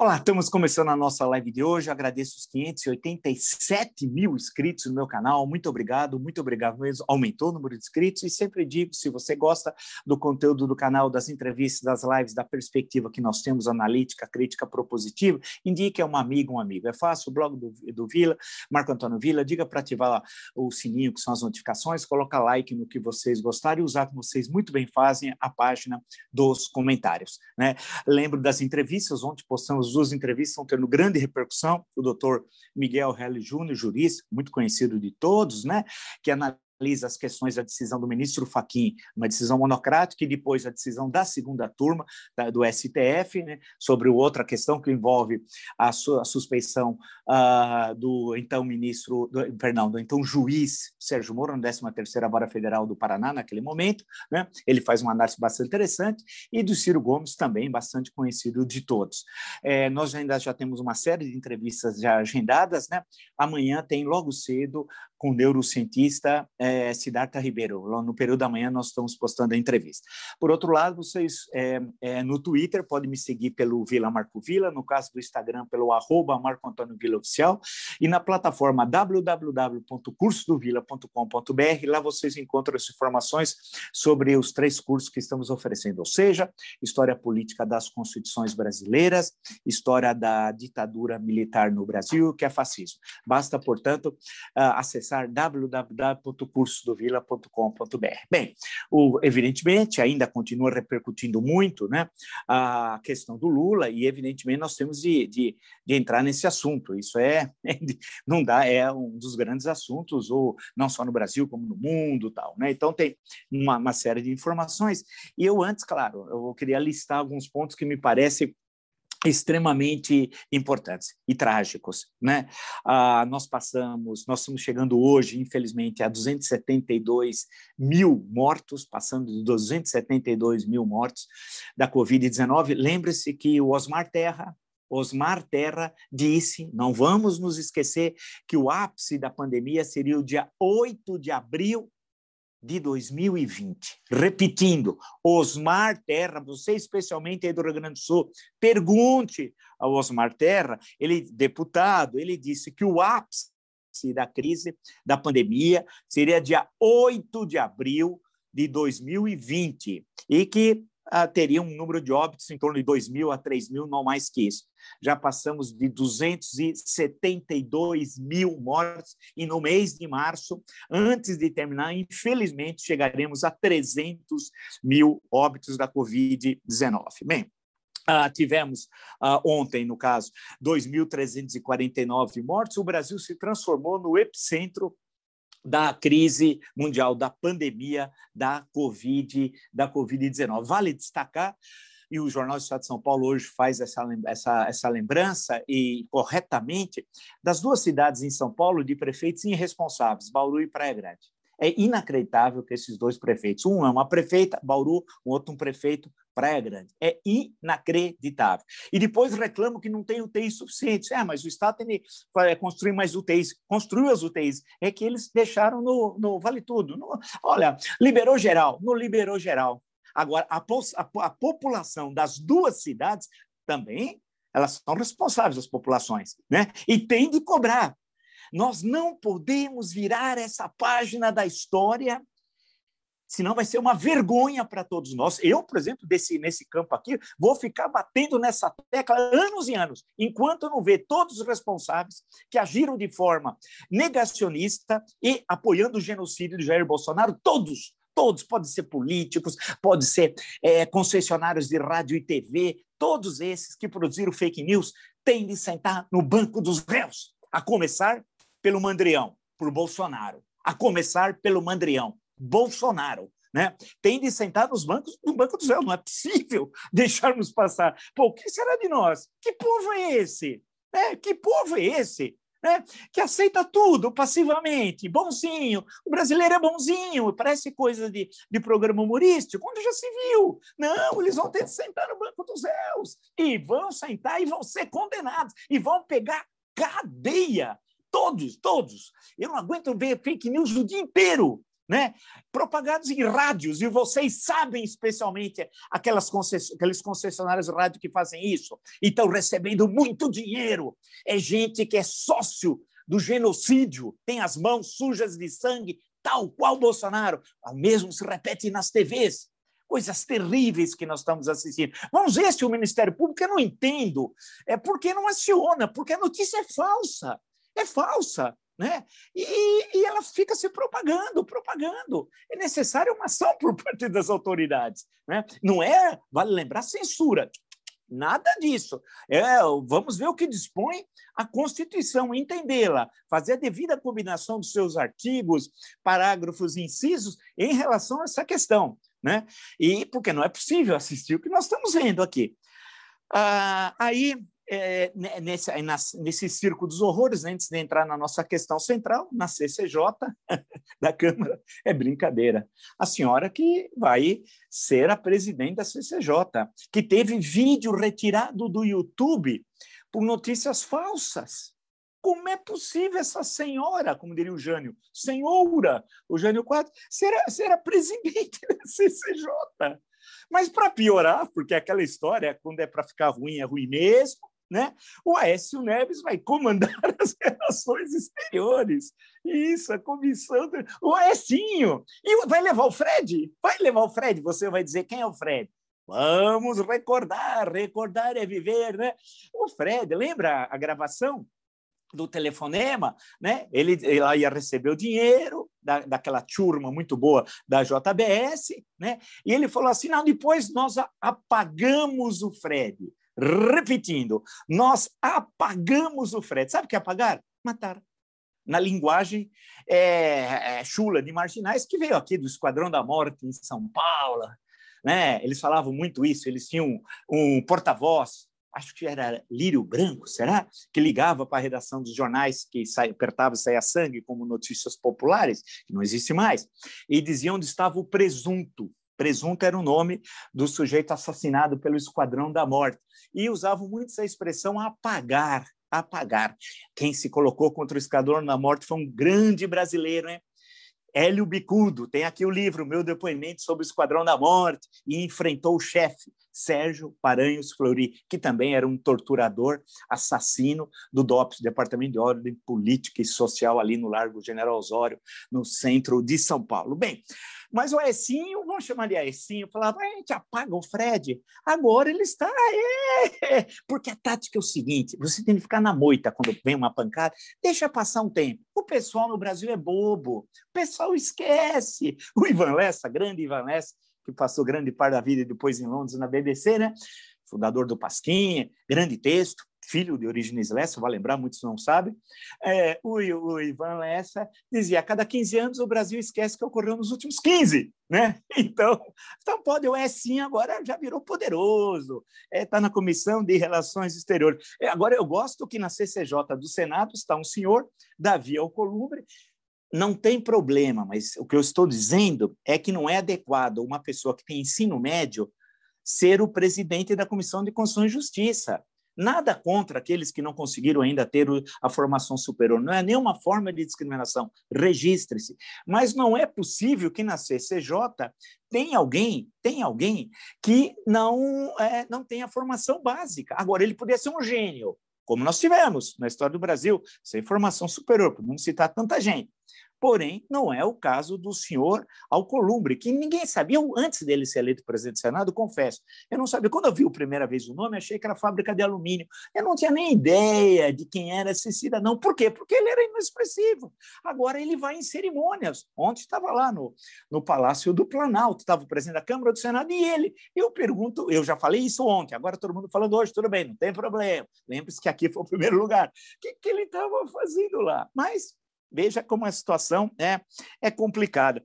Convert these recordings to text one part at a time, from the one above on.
Olá, estamos começando a nossa live de hoje. agradeço os 587 mil inscritos no meu canal. Muito obrigado, muito obrigado mesmo. Aumentou o número de inscritos e sempre digo: se você gosta do conteúdo do canal, das entrevistas, das lives, da perspectiva que nós temos, analítica, crítica, propositiva, indique a um amigo, um amigo. É fácil, o blog do, do Vila, Marco Antônio Vila, diga para ativar o sininho, que são as notificações, coloca like no que vocês gostarem e usar como vocês muito bem fazem a página dos comentários. Né? Lembro das entrevistas, ontem postamos as duas entrevistas estão tendo grande repercussão. O doutor Miguel Relli Júnior, jurista, muito conhecido de todos, né, que analisa analisa as questões da decisão do ministro Faquim, uma decisão monocrática, e depois a decisão da segunda turma da, do STF, né, sobre outra questão que envolve a, su, a suspeição uh, do então ministro, do, perdão, do então juiz Sérgio Moro, na 13ª Vara Federal do Paraná, naquele momento. Né, ele faz uma análise bastante interessante, e do Ciro Gomes, também bastante conhecido de todos. É, nós ainda já temos uma série de entrevistas já agendadas. Né, amanhã tem, logo cedo, com o neurocientista é, Siddhartha Ribeiro. No período da manhã nós estamos postando a entrevista. Por outro lado, vocês é, é, no Twitter podem me seguir pelo Vila Marco Vila, no caso do Instagram pelo arroba Marco Antônio Vila Oficial e na plataforma www.cursodovila.com.br. Lá vocês encontram as informações sobre os três cursos que estamos oferecendo, ou seja, História Política das Constituições Brasileiras, História da Ditadura Militar no Brasil, que é fascismo. Basta, portanto, acessar acessar www.cursodovila.com.br. Bem, o, evidentemente, ainda continua repercutindo muito né, a questão do Lula, e evidentemente nós temos de, de, de entrar nesse assunto. Isso é, não dá, é um dos grandes assuntos, ou não só no Brasil, como no mundo tal. Né? Então, tem uma, uma série de informações. E eu, antes, claro, eu queria listar alguns pontos que me parecem extremamente importantes e trágicos, né? Ah, nós passamos, nós estamos chegando hoje, infelizmente, a 272 mil mortos, passando de 272 mil mortos da Covid-19. Lembre-se que o Osmar Terra, Osmar Terra disse, não vamos nos esquecer que o ápice da pandemia seria o dia 8 de abril de 2020. Repetindo, Osmar Terra, você especialmente aí do Rio Grande do Sul, pergunte ao Osmar Terra, ele deputado, ele disse que o ápice da crise da pandemia seria dia 8 de abril de 2020 e que teria um número de óbitos em torno de 2 mil a 3 mil, não mais que isso. Já passamos de 272 mil mortes e no mês de março, antes de terminar, infelizmente, chegaremos a 300 mil óbitos da Covid-19. Bem, Uh, tivemos uh, ontem, no caso, 2.349 mortes. O Brasil se transformou no epicentro da crise mundial, da pandemia da Covid, da Covid-19. Vale destacar e o Jornal do Estado de São Paulo hoje faz essa, essa, essa lembrança, e corretamente, das duas cidades em São Paulo de prefeitos irresponsáveis, Bauru e Praia Grande. É inacreditável que esses dois prefeitos, um é uma prefeita, Bauru, o outro um prefeito, Praia Grande. É inacreditável. E depois reclamam que não tem UTIs suficientes. É, mas o Estado tem que construir mais UTIs. Construiu as UTIs. É que eles deixaram no, no Vale Tudo. No, olha, liberou geral. Não liberou geral. Agora, a, a, a população das duas cidades também elas são responsáveis, as populações, né? E tem de cobrar. Nós não podemos virar essa página da história senão vai ser uma vergonha para todos nós. Eu, por exemplo, desse, nesse campo aqui, vou ficar batendo nessa tecla anos e anos, enquanto não ver todos os responsáveis que agiram de forma negacionista e apoiando o genocídio de Jair Bolsonaro, todos, todos, podem ser políticos, podem ser é, concessionários de rádio e TV, todos esses que produziram fake news têm de sentar no banco dos réus, a começar pelo Mandrião, por Bolsonaro, a começar pelo Mandrião. Bolsonaro. Né? Tem de sentar nos bancos, no banco do céu. Não é possível deixarmos passar. Pô, o que será de nós? Que povo é esse? É, que povo é esse? Né? Que aceita tudo passivamente, bonzinho. O brasileiro é bonzinho, parece coisa de, de programa humorístico, quando já se viu. Não, eles vão ter de sentar no banco dos réus e vão sentar e vão ser condenados e vão pegar cadeia. Todos, todos. Eu não aguento ver fake news o dia inteiro né? propagados em rádios, e vocês sabem especialmente aquelas concess... aqueles concessionários de rádio que fazem isso, e estão recebendo muito dinheiro. É gente que é sócio do genocídio, tem as mãos sujas de sangue, tal qual Bolsonaro. O mesmo se repete nas TVs. Coisas terríveis que nós estamos assistindo. Vamos ver se o Ministério Público, eu não entendo, é porque não aciona, porque a notícia é falsa. É falsa. Né? E, e, ela fica se propagando, propagando. É necessária uma ação por parte das autoridades. Né? Não é, vale lembrar, censura. Nada disso. É, vamos ver o que dispõe a Constituição, entendê-la, fazer a devida combinação dos seus artigos, parágrafos, incisos em relação a essa questão. Né? E porque não é possível assistir o que nós estamos vendo aqui. Ah, aí é, nesse, nesse circo dos horrores, antes de entrar na nossa questão central, na CCJ da Câmara, é brincadeira. A senhora que vai ser a presidente da CCJ, que teve vídeo retirado do YouTube por notícias falsas. Como é possível essa senhora, como diria o Jânio, senhora, o Jânio Quadro, ser, ser a presidente da CCJ? Mas para piorar, porque aquela história, quando é para ficar ruim, é ruim mesmo, né? O Aécio Neves vai comandar as relações exteriores. Isso, a comissão. Do... O Aécio E vai levar o Fred? Vai levar o Fred? Você vai dizer quem é o Fred? Vamos recordar, recordar é viver, né? O Fred, lembra a gravação do telefonema, né? Ele, ele ia receber o dinheiro da, daquela turma muito boa da JBS, né? E ele falou assim: não, depois nós apagamos o Fred. Repetindo, nós apagamos o Fred. Sabe o que é apagar? Matar. Na linguagem é, é, chula de marginais que veio aqui do Esquadrão da Morte em São Paulo. Né? Eles falavam muito isso, eles tinham um, porta-voz, acho que era Lírio Branco, será? Que ligava para a redação dos jornais que sai, apertava e saía sangue, como notícias populares, que não existe mais, e dizia onde estava o presunto. Presunto era o nome do sujeito assassinado pelo Esquadrão da Morte. E usavam muito essa expressão apagar, apagar. Quem se colocou contra o Esquadrão da Morte foi um grande brasileiro, hein? Hélio Bicudo, tem aqui o livro, meu depoimento sobre o Esquadrão da Morte, e enfrentou o chefe, Sérgio Paranhos Flori, que também era um torturador, assassino do DOPS, Departamento de Ordem Política e Social, ali no Largo General Osório, no centro de São Paulo. Bem, mas o Aecinho, vamos chamar de Aecinho, falava, a gente apaga o Fred, agora ele está, é. porque a tática é o seguinte, você tem que ficar na moita quando vem uma pancada, deixa passar um tempo. O pessoal no Brasil é bobo, o pessoal esquece. O Ivan Lessa, grande Ivan Lessa, que passou grande parte da vida depois em Londres na BBC, né? fundador do Pasquinha, grande texto, filho de Origens Lessa, vai lembrar, muitos não sabem, é, o, o, Ivan Lessa dizia, a cada 15 anos o Brasil esquece que ocorreu nos últimos 15, né? Então, então pode, o é sim, agora já virou poderoso, está é, tá na Comissão de Relações Exteriores. É, agora, eu gosto que na CCJ do Senado está um senhor, Davi Alcolumbre, não tem problema, mas o que eu estou dizendo é que não é adequado uma pessoa que tem ensino médio ser o presidente da Comissão de Constituição e Justiça. Nada contra aqueles que não conseguiram ainda ter a formação superior, não é nenhuma forma de discriminação, registre-se. Mas não é possível que na CCJ tem alguém, tem alguém que não, é, não tenha formação básica. Agora, ele poderia ser um gênio, como nós tivemos na história do Brasil, sem formação superior, podemos citar tanta gente. Porém, não é o caso do senhor Alcolumbre, que ninguém sabia antes dele ser eleito presidente do Senado, confesso. Eu não sabia. Quando eu vi a primeira vez o nome, achei que era fábrica de alumínio. Eu não tinha nem ideia de quem era esse cidadão. Por quê? Porque ele era inexpressivo. Agora ele vai em cerimônias. Ontem estava lá no, no Palácio do Planalto, estava o presidente da Câmara do Senado e ele. Eu pergunto, eu já falei isso ontem, agora todo mundo falando hoje, tudo bem, não tem problema. Lembre-se que aqui foi o primeiro lugar. O que, que ele estava fazendo lá? Mas Veja como a situação é, é complicada.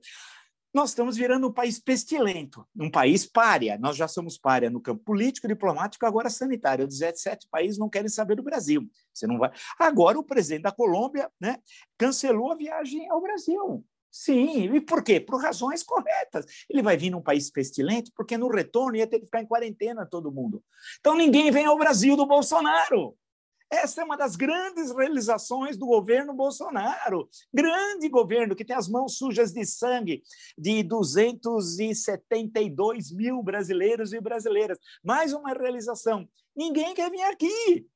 Nós estamos virando um país pestilento, um país párea. Nós já somos párea no campo político, diplomático, agora sanitário. Os 17 países não querem saber do Brasil. Você não vai. Agora o presidente da Colômbia, né, cancelou a viagem ao Brasil. Sim, e por quê? Por razões corretas. Ele vai vir num país pestilento porque no retorno ia ter que ficar em quarentena todo mundo. Então ninguém vem ao Brasil do Bolsonaro. Essa é uma das grandes realizações do governo Bolsonaro. Grande governo que tem as mãos sujas de sangue de 272 mil brasileiros e brasileiras. Mais uma realização. Ninguém quer vir aqui.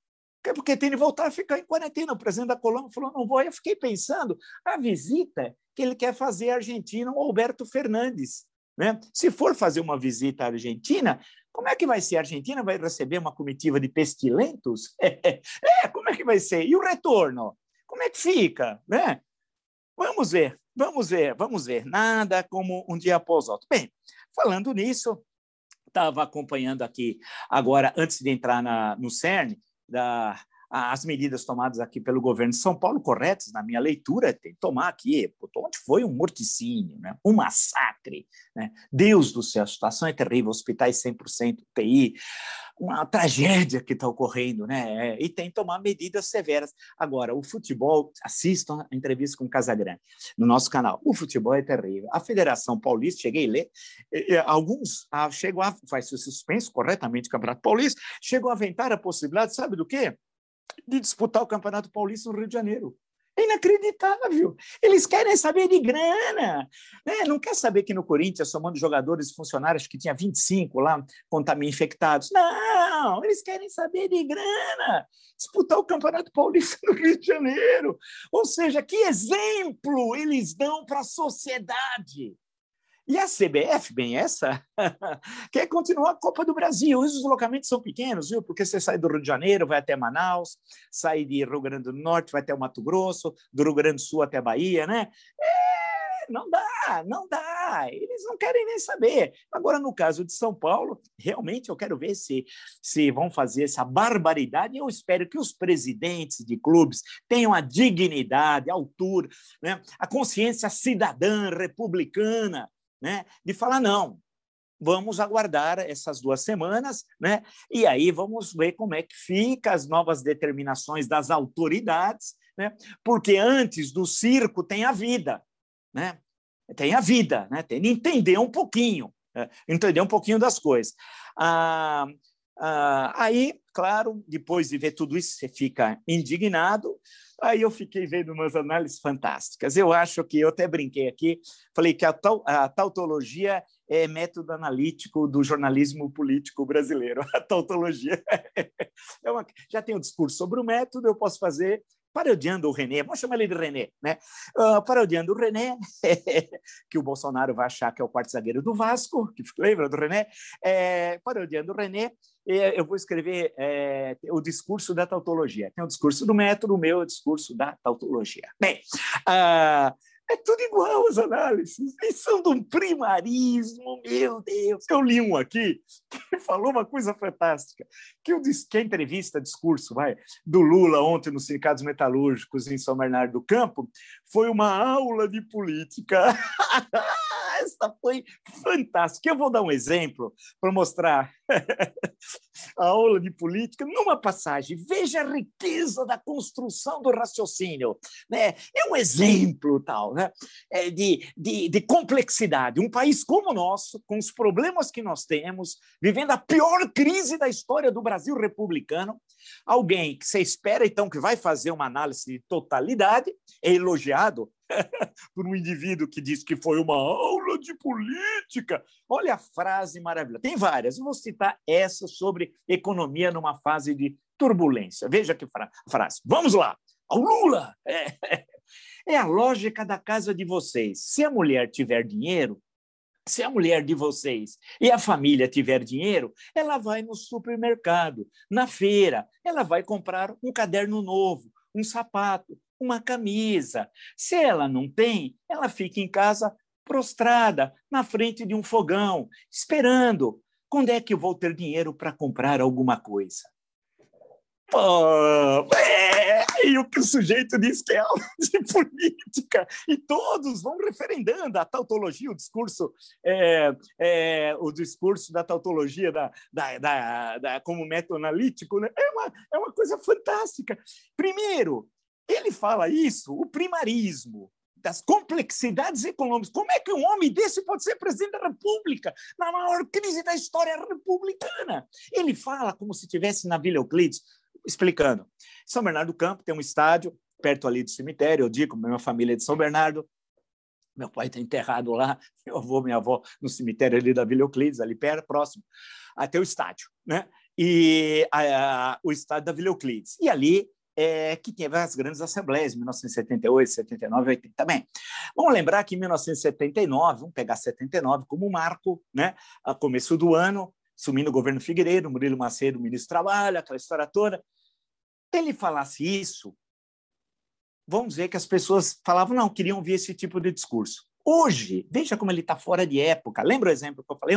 Porque tem de voltar a ficar em quarentena. O presidente da Colômbia falou: não vou. Eu fiquei pensando, a visita que ele quer fazer à Argentina, o Alberto Fernandes. Né? Se for fazer uma visita à Argentina, como é que vai ser? A Argentina vai receber uma comitiva de pestilentos? É, como é que vai ser? E o retorno? Como é que fica? Né? Vamos ver, vamos ver, vamos ver. Nada como um dia após outro. Bem, falando nisso, estava acompanhando aqui agora, antes de entrar na, no CERN, da as medidas tomadas aqui pelo governo de São Paulo corretas, na minha leitura, tem que tomar aqui, onde foi um morticínio, né? um massacre. Né? Deus do céu, a situação é terrível, hospitais 100% UTI, uma tragédia que está ocorrendo, né? É, e tem que tomar medidas severas. Agora, o futebol, assistam a entrevista com o Casagrande no nosso canal. O futebol é terrível. A Federação Paulista, cheguei a ler, alguns ah, chegam a, faz suspenso corretamente o Campeonato Paulista, chegou a aventar a possibilidade, sabe do quê? De disputar o Campeonato Paulista no Rio de Janeiro. É inacreditável. Eles querem saber de grana. Né? Não quer saber que no Corinthians, somando jogadores e funcionários que tinha 25 lá, contaminados infectados. Não, eles querem saber de grana. Disputar o Campeonato Paulista no Rio de Janeiro. Ou seja, que exemplo eles dão para a sociedade. E a CBF, bem essa, quer continuar a Copa do Brasil. Os deslocamentos são pequenos, viu? Porque você sai do Rio de Janeiro, vai até Manaus, sai de Rio Grande do Norte, vai até o Mato Grosso, do Rio Grande do Sul até Bahia, né? É, não dá, não dá. Eles não querem nem saber. Agora, no caso de São Paulo, realmente eu quero ver se, se vão fazer essa barbaridade. Eu espero que os presidentes de clubes tenham a dignidade, a altura, né? a consciência cidadã, republicana, né, de falar não, vamos aguardar essas duas semanas, né? E aí vamos ver como é que fica as novas determinações das autoridades, né? Porque antes do circo tem a vida, né? Tem a vida, né? Tem de entender um pouquinho, né? entender um pouquinho das coisas. Ah, ah, aí, claro, depois de ver tudo isso, você fica indignado, Aí eu fiquei vendo umas análises fantásticas. Eu acho que eu até brinquei aqui, falei que a, a tautologia é método analítico do jornalismo político brasileiro. A tautologia é uma, já tem um discurso sobre o método, eu posso fazer parodiando o René, vamos chamar ele de René, né? Uh, parodiando o René, que o Bolsonaro vai achar que é o quarto zagueiro do Vasco, que lembra do René? É, parodiando o René, eu vou escrever é, o discurso da tautologia. Tem o discurso do método, o meu é o discurso da tautologia. Bem, uh, é tudo igual as análises. Eles são de um primarismo, meu Deus. Eu li um aqui que falou uma coisa fantástica. Que, eu disse, que a entrevista, discurso vai, do Lula ontem nos sindicatos metalúrgicos em São Bernardo do Campo foi uma aula de política. Essa foi fantástica. Eu vou dar um exemplo para mostrar a aula de política numa passagem. Veja a riqueza da construção do raciocínio. Né? É um exemplo tal né? É de, de, de complexidade. Um país como o nosso, com os problemas que nós temos, vivendo a pior crise da história do Brasil republicano, alguém que você espera, então, que vai fazer uma análise de totalidade, é elogiado por um indivíduo que diz que foi uma aula de política. Olha a frase maravilhosa. Tem várias. Eu vou citar essa sobre economia numa fase de turbulência. Veja que fra frase. Vamos lá. Ao Lula! É, é a lógica da casa de vocês. Se a mulher tiver dinheiro, se a mulher de vocês e a família tiver dinheiro, ela vai no supermercado, na feira, ela vai comprar um caderno novo, um sapato, uma camisa. Se ela não tem, ela fica em casa prostrada, na frente de um fogão, esperando. Quando é que eu vou ter dinheiro para comprar alguma coisa? Pô, é, e o que o sujeito diz que é aula de política, e todos vão referendando a tautologia, o discurso, é, é, o discurso da tautologia da, da, da, da, como método analítico, né? é, uma, é uma coisa fantástica. Primeiro, ele fala isso, o primarismo, das complexidades econômicas. Como é que um homem desse pode ser presidente da República na maior crise da história republicana? Ele fala como se tivesse na Vila Euclides explicando. São Bernardo do Campo tem um estádio perto ali do cemitério, eu digo, minha família é de São Bernardo, meu pai está enterrado lá, meu avô, minha avó, no cemitério ali da Vila Euclides, ali perto, próximo, até o estádio, né? E a, a, o estádio da Vila Euclides. E ali é, que teve as grandes assembleias, 1978, 79, 80 também. Vamos lembrar que em 1979, vamos pegar 79 como marco, né? A começo do ano, sumindo o governo Figueiredo, Murilo Macedo, ministro do Trabalho, aquela história toda. Se ele falasse isso, vamos dizer que as pessoas falavam, não, queriam ouvir esse tipo de discurso. Hoje, veja como ele está fora de época. Lembra o exemplo que eu falei?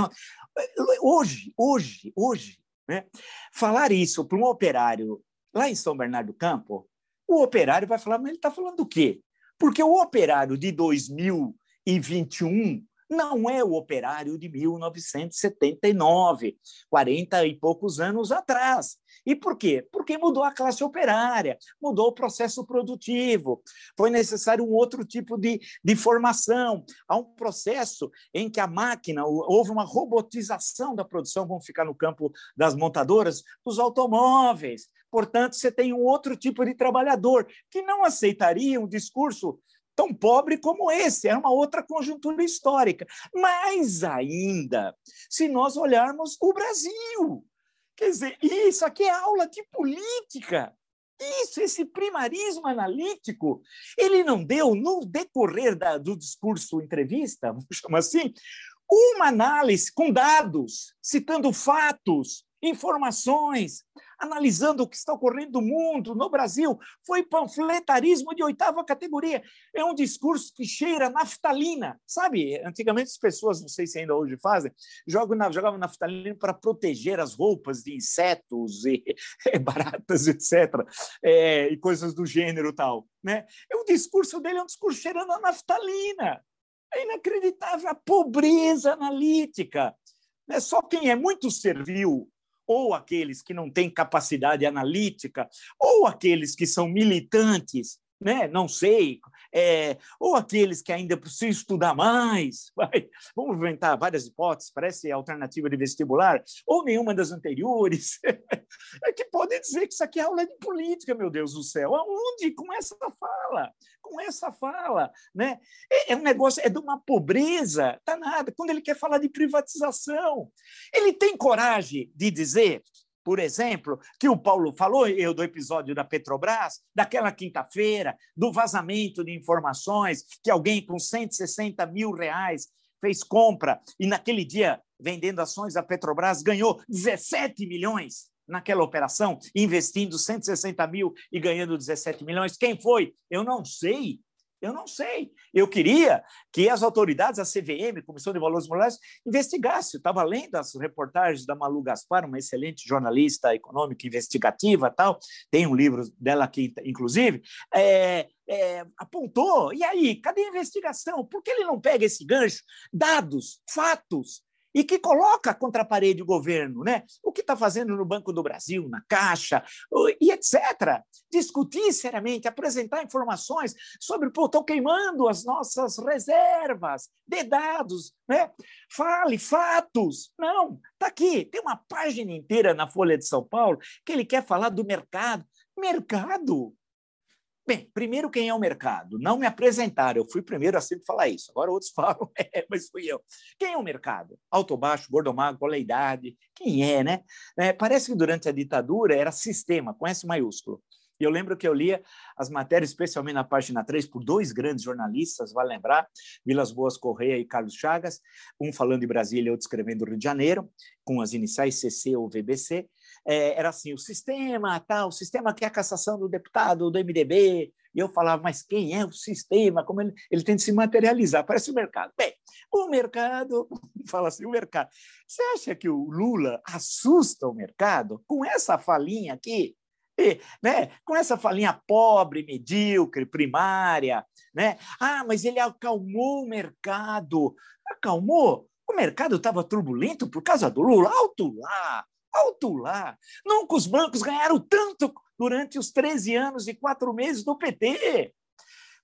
Hoje, hoje, hoje, né? falar isso para um operário lá em São Bernardo do Campo, o operário vai falar, mas ele está falando do quê? Porque o operário de 2021 não é o operário de 1979, 40 e poucos anos atrás. E por quê? Porque mudou a classe operária, mudou o processo produtivo, foi necessário um outro tipo de, de formação. Há um processo em que a máquina, houve uma robotização da produção, vamos ficar no campo das montadoras, dos automóveis. Portanto, você tem um outro tipo de trabalhador que não aceitaria um discurso tão pobre como esse, é uma outra conjuntura histórica. Mais ainda, se nós olharmos o Brasil. Quer dizer, isso aqui é aula de política. Isso, esse primarismo analítico, ele não deu, no decorrer da, do discurso entrevista, vamos chamar assim, uma análise com dados, citando fatos, informações, analisando o que está ocorrendo no mundo, no Brasil. Foi panfletarismo de oitava categoria. É um discurso que cheira naftalina. Sabe, antigamente as pessoas, não sei se ainda hoje fazem, jogam, jogavam naftalina para proteger as roupas de insetos e baratas, etc. É, e coisas do gênero tal. Né? O discurso dele é um discurso cheirando a naftalina. É inacreditável a pobreza analítica. É só quem é muito servil ou aqueles que não têm capacidade analítica, ou aqueles que são militantes, né? não sei, é, ou aqueles que ainda precisam estudar mais, vai, vamos inventar várias hipóteses, parece alternativa de vestibular, ou nenhuma das anteriores, é que podem dizer que isso aqui é aula de política, meu Deus do céu. Aonde? Com essa fala, com essa fala. Né? É, é um negócio, é de uma pobreza danada. Quando ele quer falar de privatização, ele tem coragem de dizer por exemplo, que o Paulo falou, eu do episódio da Petrobras, daquela quinta-feira, do vazamento de informações, que alguém com 160 mil reais fez compra e naquele dia, vendendo ações da Petrobras, ganhou 17 milhões naquela operação, investindo 160 mil e ganhando 17 milhões. Quem foi? Eu não sei. Eu não sei. Eu queria que as autoridades, a CVM, Comissão de Valores Morais, investigassem. Eu estava lendo as reportagens da Malu Gaspar, uma excelente jornalista econômica investigativa, tal. Tem um livro dela aqui, inclusive. É, é, apontou. E aí, cadê a investigação? Por que ele não pega esse gancho? Dados, fatos, e que coloca contra a parede o governo, né? O que está fazendo no Banco do Brasil, na Caixa, e etc. Discutir seriamente, apresentar informações sobre, pô, estão queimando as nossas reservas de dados, né? Fale fatos. Não, está aqui, tem uma página inteira na Folha de São Paulo que ele quer falar do mercado. Mercado? Bem, primeiro, quem é o mercado? Não me apresentaram, eu fui primeiro a sempre falar isso. Agora outros falam, é, mas fui eu. Quem é o mercado? Alto, baixo, gordo, magro, qual é a idade? Quem é, né? É, parece que durante a ditadura era sistema, com S maiúsculo. E eu lembro que eu lia as matérias, especialmente na página 3, por dois grandes jornalistas, vai lembrar, Vilas Boas Correia e Carlos Chagas, um falando de Brasília, outro escrevendo Rio de Janeiro, com as iniciais CC ou VBC. É, era assim, o sistema, tal, o sistema que é a cassação do deputado do MDB. E eu falava, mas quem é o sistema? Como ele, ele tem de se materializar? Parece o mercado. Bem, o mercado, fala assim, o mercado. Você acha que o Lula assusta o mercado com essa falinha aqui? né? com essa falinha pobre, medíocre, primária. Né? Ah, mas ele acalmou o mercado. Acalmou? O mercado estava turbulento por causa do Lula. Alto lá, alto lá. Nunca os bancos ganharam tanto durante os 13 anos e quatro meses do PT.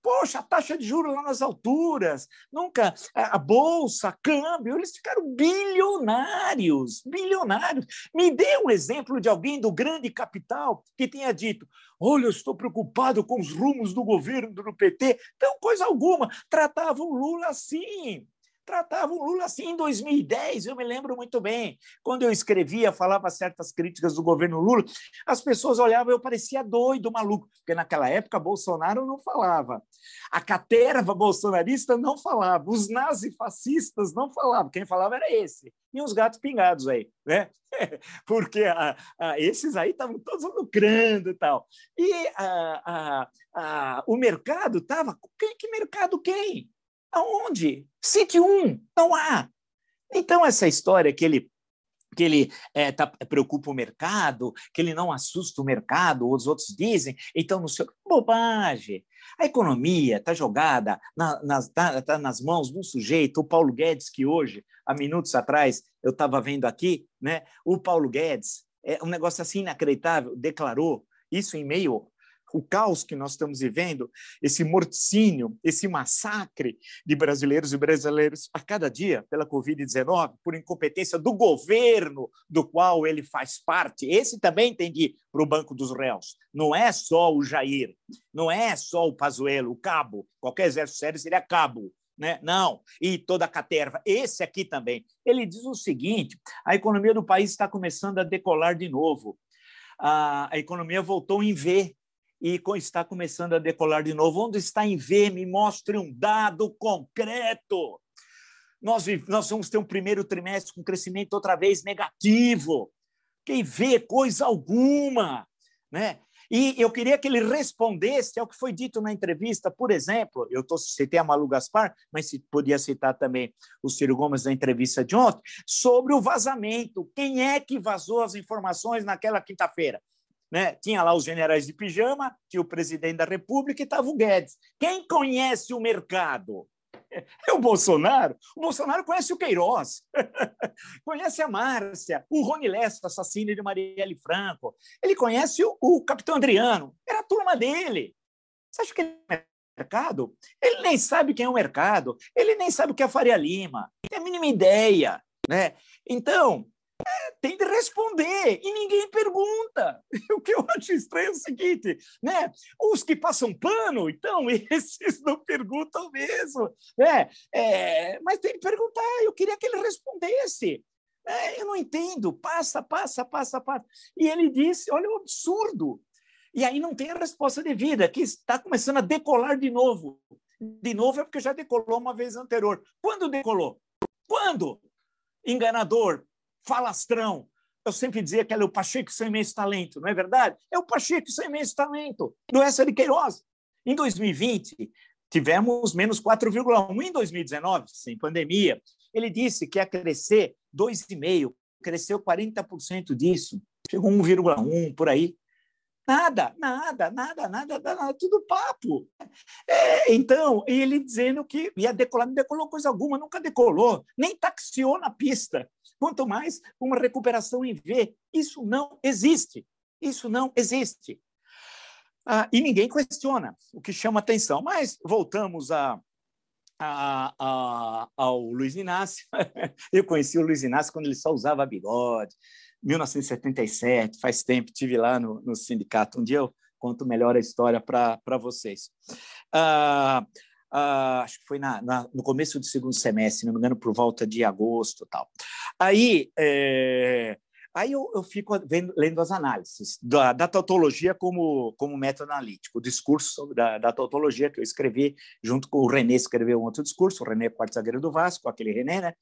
Poxa, a taxa de juros lá nas alturas, nunca a bolsa, câmbio, eles ficaram bilionários, bilionários. Me dê um exemplo de alguém do grande capital que tenha dito: "Olha, eu estou preocupado com os rumos do governo do PT". Então, coisa alguma, tratava o Lula assim tratavam o Lula assim em 2010, eu me lembro muito bem. Quando eu escrevia, falava certas críticas do governo Lula, as pessoas olhavam, eu parecia doido, maluco, porque naquela época Bolsonaro não falava. A caterva bolsonarista não falava, os nazifascistas não falavam, quem falava era esse. E os gatos pingados aí, né? Porque a, a, esses aí estavam todos lucrando e tal. E a, o mercado estava. Que, que mercado quem? Aonde? Cite um, não há. Então, essa história que ele que ele é, tá, preocupa o mercado, que ele não assusta o mercado, os outros dizem, então não sei. Bobagem! A economia está jogada na, nas, tá, tá nas mãos de um sujeito, o Paulo Guedes, que hoje, há minutos atrás, eu estava vendo aqui, né? o Paulo Guedes, é um negócio assim inacreditável, declarou isso em meio o caos que nós estamos vivendo, esse morticínio, esse massacre de brasileiros e brasileiros a cada dia pela Covid-19, por incompetência do governo do qual ele faz parte. Esse também tem de ir para o banco dos réus. Não é só o Jair, não é só o Pazuello, o cabo. Qualquer exército sério seria cabo. Né? Não, e toda a caterva. Esse aqui também. Ele diz o seguinte: a economia do país está começando a decolar de novo. A, a economia voltou em V e está começando a decolar de novo. Onde está em V? Me mostre um dado concreto. Nós, nós vamos ter um primeiro trimestre com crescimento outra vez negativo. Quem vê coisa alguma, né? E eu queria que ele respondesse ao que foi dito na entrevista, por exemplo, eu tô, citei a Malu Gaspar, mas se podia citar também o Ciro Gomes na entrevista de ontem, sobre o vazamento. Quem é que vazou as informações naquela quinta-feira? Né? Tinha lá os generais de pijama, tinha o presidente da República e estava o Guedes. Quem conhece o mercado? É o Bolsonaro. O Bolsonaro conhece o Queiroz, conhece a Márcia, o Rony Lessa, assassino de Marielle Franco. Ele conhece o, o capitão Adriano, era a turma dele. Você acha que ele é mercado? Ele nem sabe quem é o mercado, ele nem sabe o que é a Faria Lima, tem a mínima ideia. Né? Então, tem de responder e ninguém pergunta. O que eu acho estranho é o seguinte, né? Os que passam pano, então, esses não perguntam mesmo, né? É, mas tem que perguntar, eu queria que ele respondesse. É, eu não entendo, passa, passa, passa, passa. E ele disse, olha o absurdo. E aí não tem a resposta devida, que está começando a decolar de novo. De novo é porque já decolou uma vez anterior. Quando decolou? Quando? Enganador, falastrão. Eu sempre dizia que era o Pacheco sem imenso talento, não é verdade? É o Pacheco sem imenso talento, do Essa de Queiroz. Em 2020, tivemos menos 4,1. Em 2019, sem pandemia, ele disse que ia crescer 2,5%, cresceu 40% disso, chegou 1,1% por aí. Nada, nada, nada, nada, nada, tudo papo. É, então, ele dizendo que ia decolar, não decolou coisa alguma, nunca decolou, nem taxiou na pista, quanto mais uma recuperação em V. Isso não existe. Isso não existe. Ah, e ninguém questiona, o que chama atenção. Mas voltamos a, a, a, ao Luiz Inácio. Eu conheci o Luiz Inácio quando ele só usava bigode. 1977, faz tempo, tive lá no, no sindicato. Um dia eu conto melhor a história para vocês. Ah, ah, acho que foi na, na, no começo do segundo semestre, não me engano, por volta de agosto tal. Aí, é, Aí eu, eu fico vendo, lendo as análises da, da, tautologia como, como método analítico, o discurso da, da, tautologia que eu escrevi, junto com o René, escreveu um outro discurso, o René, quarto zagueiro do Vasco, aquele René, né,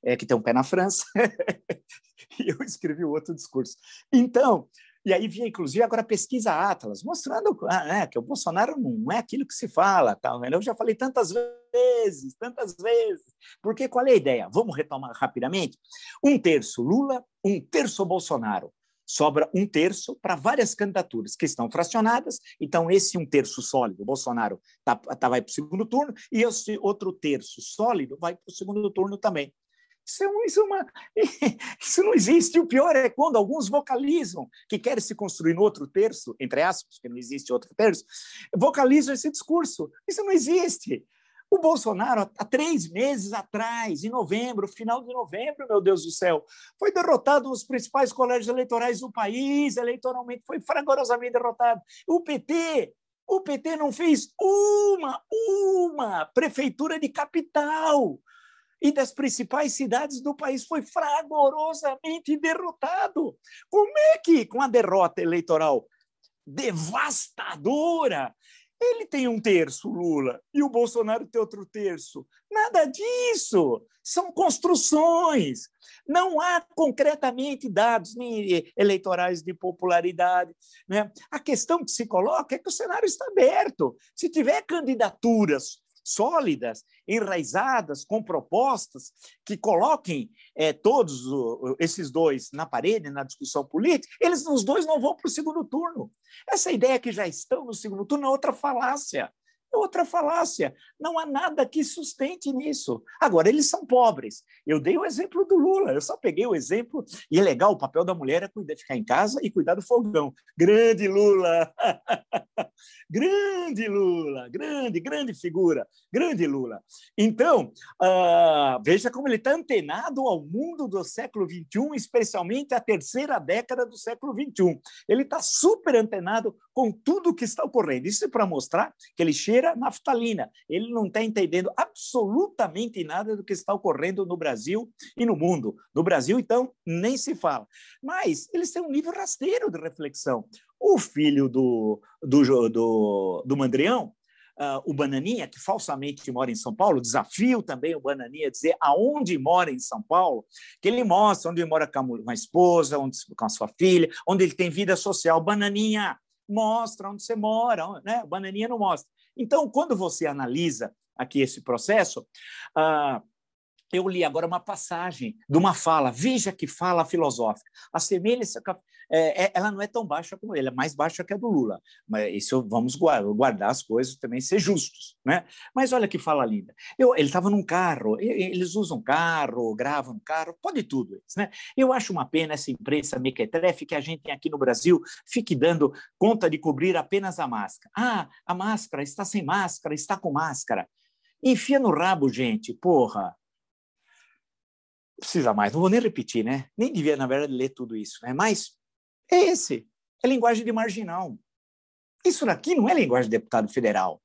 é, que tem um pé na França, e eu escrevi outro discurso. Então, e aí vinha, inclusive, agora pesquisa Atlas, mostrando ah, né, que o Bolsonaro não é aquilo que se fala. Né? Eu já falei tantas vezes, tantas vezes. Porque qual é a ideia? Vamos retomar rapidamente? Um terço Lula, um terço Bolsonaro. Sobra um terço para várias candidaturas que estão fracionadas. Então, esse um terço sólido, Bolsonaro tá, tá vai para o segundo turno, e esse outro terço sólido vai para o segundo turno também. Isso, é, isso, é uma, isso não existe. O pior é quando alguns vocalizam, que querem se construir no outro terço, entre aspas, porque não existe outro terço, vocalizam esse discurso. Isso não existe. O Bolsonaro, há três meses atrás, em novembro, final de novembro, meu Deus do céu, foi derrotado nos principais colégios eleitorais do país, eleitoralmente, foi fragorosamente derrotado. O PT, o PT não fez uma, uma prefeitura de capital e das principais cidades do país foi fragorosamente derrotado. Como é que, com a derrota eleitoral devastadora, ele tem um terço, Lula, e o Bolsonaro tem outro terço. Nada disso. São construções. Não há concretamente dados nem eleitorais de popularidade. Né? A questão que se coloca é que o cenário está aberto. Se tiver candidaturas sólidas, enraizadas, com propostas que coloquem é, todos esses dois na parede, na discussão política, eles os dois não vão para o segundo turno. Essa ideia que já estão no segundo turno é outra falácia. Outra falácia. Não há nada que sustente nisso. Agora, eles são pobres. Eu dei o exemplo do Lula, eu só peguei o exemplo, e é legal, o papel da mulher é cuidar, ficar em casa e cuidar do fogão. Grande Lula! grande Lula! Grande, grande figura! Grande Lula! Então, uh, veja como ele está antenado ao mundo do século XXI, especialmente a terceira década do século XXI. Ele está super antenado com tudo que está ocorrendo. Isso é para mostrar que ele cheira cheira naftalina. Ele não está entendendo absolutamente nada do que está ocorrendo no Brasil e no mundo. No Brasil, então, nem se fala. Mas eles têm um nível rasteiro de reflexão. O filho do, do, do, do Mandrião, Uh, o Bananinha, que falsamente mora em São Paulo, desafio também o Bananinha a dizer aonde mora em São Paulo, que ele mostra onde mora com a, esposa, onde, com a sua filha, onde ele tem vida social. Bananinha, mostra onde você mora, né? Bananinha não mostra. Então, quando você analisa aqui esse processo, ah, eu li agora uma passagem de uma fala, veja que fala filosófica. A semelhança, é, é, ela não é tão baixa como ele, é mais baixa que a do Lula. Mas isso vamos guardar as coisas também, ser justos. Né? Mas olha que fala linda. Eu, ele estava num carro, eles usam carro, gravam carro, pode tudo. Isso, né? Eu acho uma pena essa imprensa mequetrefe que a gente tem aqui no Brasil fique dando conta de cobrir apenas a máscara. Ah, a máscara, está sem máscara, está com máscara. Enfia no rabo, gente, porra precisa mais, não vou nem repetir, né? Nem devia, na verdade, ler tudo isso, né? Mas é esse, é linguagem de marginal. Isso daqui não é linguagem de deputado federal.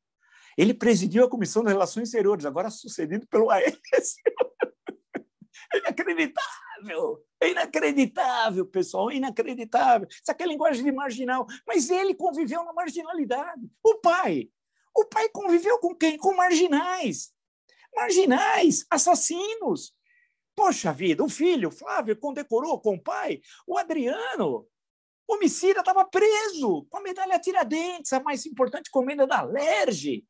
Ele presidiu a Comissão de Relações Exteriores, agora sucedido pelo Aécio. Inacreditável! É inacreditável, pessoal, é inacreditável. Isso aqui é linguagem de marginal. Mas ele conviveu na marginalidade. O pai. O pai conviveu com quem? Com marginais. Marginais, assassinos, Poxa vida, o filho, Flávio, condecorou com o pai. O Adriano, homicida, estava preso com a medalha Tiradentes, a mais importante comenda da Lerge.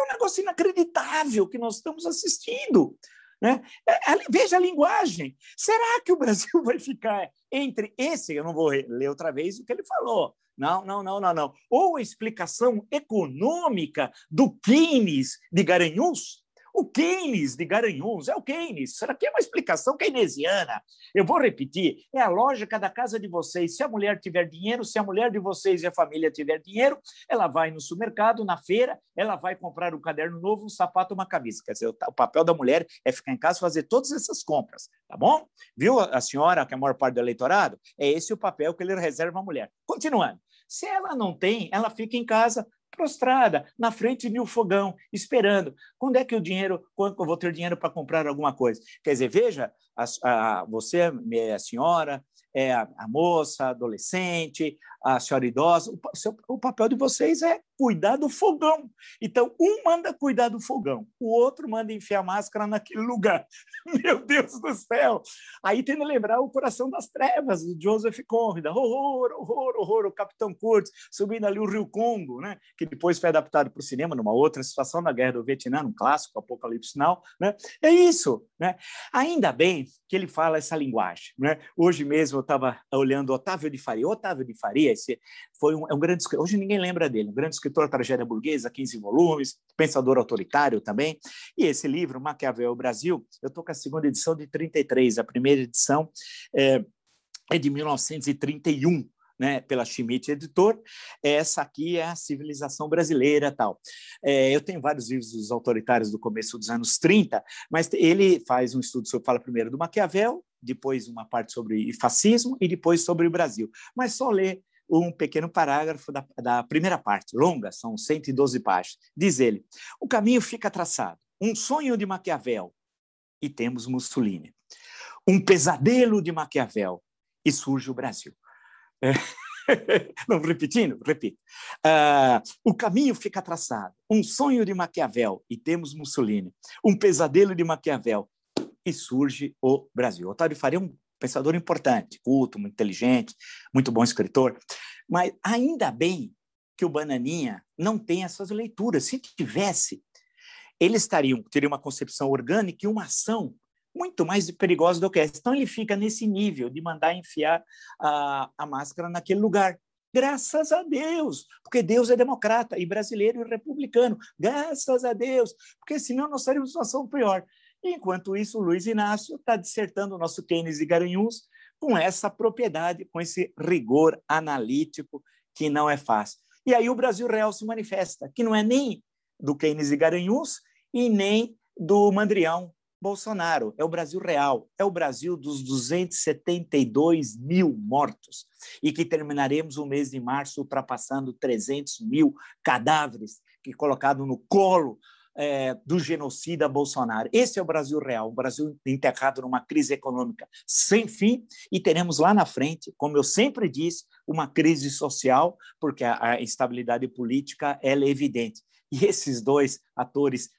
É um negócio inacreditável que nós estamos assistindo. Né? É, veja a linguagem. Será que o Brasil vai ficar entre esse? Eu não vou ler outra vez o que ele falou. Não, não, não, não, não. Ou a explicação econômica do Keynes de Garanhuns, o Keynes de Garanhuns é o Keynes. Será que é uma explicação keynesiana? Eu vou repetir: é a lógica da casa de vocês. Se a mulher tiver dinheiro, se a mulher de vocês e a família tiver dinheiro, ela vai no supermercado, na feira, ela vai comprar um caderno novo, um sapato, uma camisa. Quer dizer, o papel da mulher é ficar em casa fazer todas essas compras, tá bom? Viu a senhora, que é a maior parte do eleitorado? É esse o papel que ele reserva à mulher. Continuando. Se ela não tem, ela fica em casa prostrada, na frente de um fogão, esperando. Quando é que o dinheiro, quando eu vou ter dinheiro para comprar alguma coisa? Quer dizer, veja, a, a, você, a senhora, é a, moça, a adolescente, a senhora idosa, o, seu, o papel de vocês é cuidar do fogão. Então, um manda cuidar do fogão, o outro manda enfiar máscara naquele lugar. Meu Deus do céu! Aí tem que lembrar o Coração das Trevas, do Joseph Conrad. Horror, horror, horror, o Capitão Kurtz subindo ali o Rio Congo, né? que depois foi adaptado para o cinema numa outra situação na Guerra do Vietnã, um clássico, Apocalipse Now. Né? É isso. Né? Ainda bem que ele fala essa linguagem. Né? Hoje mesmo estava olhando Otávio de Faria. Otávio de Faria esse foi um, é um grande hoje ninguém lembra dele, um grande escritor Tragédia Burguesa, 15 volumes, pensador autoritário também. E esse livro, Maquiavel Brasil, eu estou com a segunda edição de 33, a primeira edição é, é de 1931 né, pela Schmidt Editor. Essa aqui é a civilização brasileira tal. É, eu tenho vários livros dos autoritários do começo dos anos 30, mas ele faz um estudo sobre, fala primeiro do Maquiavel, depois uma parte sobre fascismo e depois sobre o Brasil. Mas só ler um pequeno parágrafo da, da primeira parte, longa, são 112 páginas. Diz ele: o caminho fica traçado, um sonho de Maquiavel, e temos Mussolini. Um pesadelo de Maquiavel, e surge o Brasil. É. Não, repetindo, repito. Uh, o caminho fica traçado. Um sonho de Maquiavel e temos Mussolini. Um pesadelo de Maquiavel e surge o Brasil. Otávio Faria é um pensador importante, culto, muito inteligente, muito bom escritor. Mas ainda bem que o Bananinha não tem essas leituras. Se tivesse, eles estariam, teriam uma concepção orgânica e uma ação muito mais perigosa do que essa. Então, ele fica nesse nível de mandar enfiar a, a máscara naquele lugar. Graças a Deus, porque Deus é democrata e brasileiro e republicano. Graças a Deus, porque senão nós estaríamos em situação pior. Enquanto isso, o Luiz Inácio está dissertando o nosso Keynes e Garanhuns com essa propriedade, com esse rigor analítico que não é fácil. E aí o Brasil Real se manifesta, que não é nem do Keynes e Garanhuns e nem do Mandrião, Bolsonaro, é o Brasil real, é o Brasil dos 272 mil mortos e que terminaremos o mês de março ultrapassando 300 mil cadáveres que colocado no colo é, do genocida Bolsonaro. Esse é o Brasil real, um Brasil enterrado numa crise econômica sem fim e teremos lá na frente, como eu sempre disse, uma crise social, porque a, a instabilidade política é evidente. E esses dois atores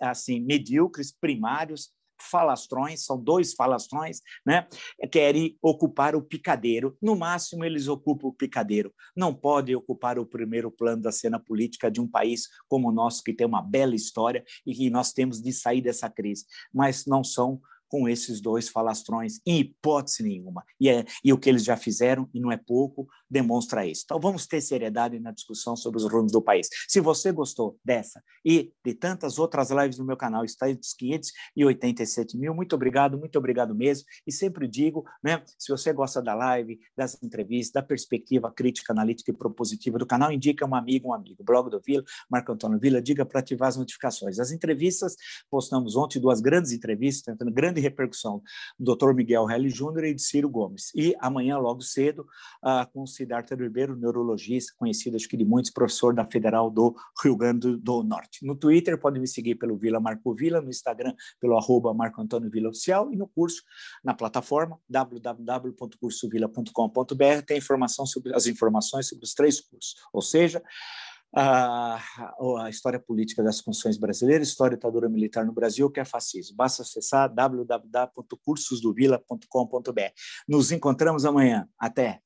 assim medíocres, primários, falastrões, são dois falastrões, né? querem ocupar o picadeiro. No máximo, eles ocupam o picadeiro. Não podem ocupar o primeiro plano da cena política de um país como o nosso, que tem uma bela história e que nós temos de sair dessa crise. Mas não são com esses dois falastrões, em hipótese nenhuma. E, é, e o que eles já fizeram, e não é pouco, demonstra isso. Então, vamos ter seriedade na discussão sobre os rumos do país. Se você gostou dessa e de tantas outras lives no meu canal, está dos 587 mil, muito obrigado, muito obrigado mesmo. E sempre digo, né, se você gosta da live, das entrevistas, da perspectiva crítica, analítica e propositiva do canal, indica um amigo, um amigo. Blog do Vila, Marco Antônio Vila, diga para ativar as notificações. As entrevistas, postamos ontem duas grandes entrevistas, tentando grande repercussão do Dr. Miguel Helli Júnior e de Ciro Gomes. E amanhã, logo cedo, uh, com Siddhartha Ribeiro, neurologista, conhecido acho que de muitos, professor da Federal do Rio Grande do Norte. No Twitter, pode me seguir pelo Vila Marco Vila, no Instagram, pelo arroba Marco Antônio Vila Oficial, e no curso, na plataforma www.cursovila.com.br, tem informação sobre as informações sobre os três cursos, ou seja, a, a história política das funções brasileiras, história ditadura militar no Brasil, que é fascismo. Basta acessar www.cursosdovila.com.br. Nos encontramos amanhã. Até!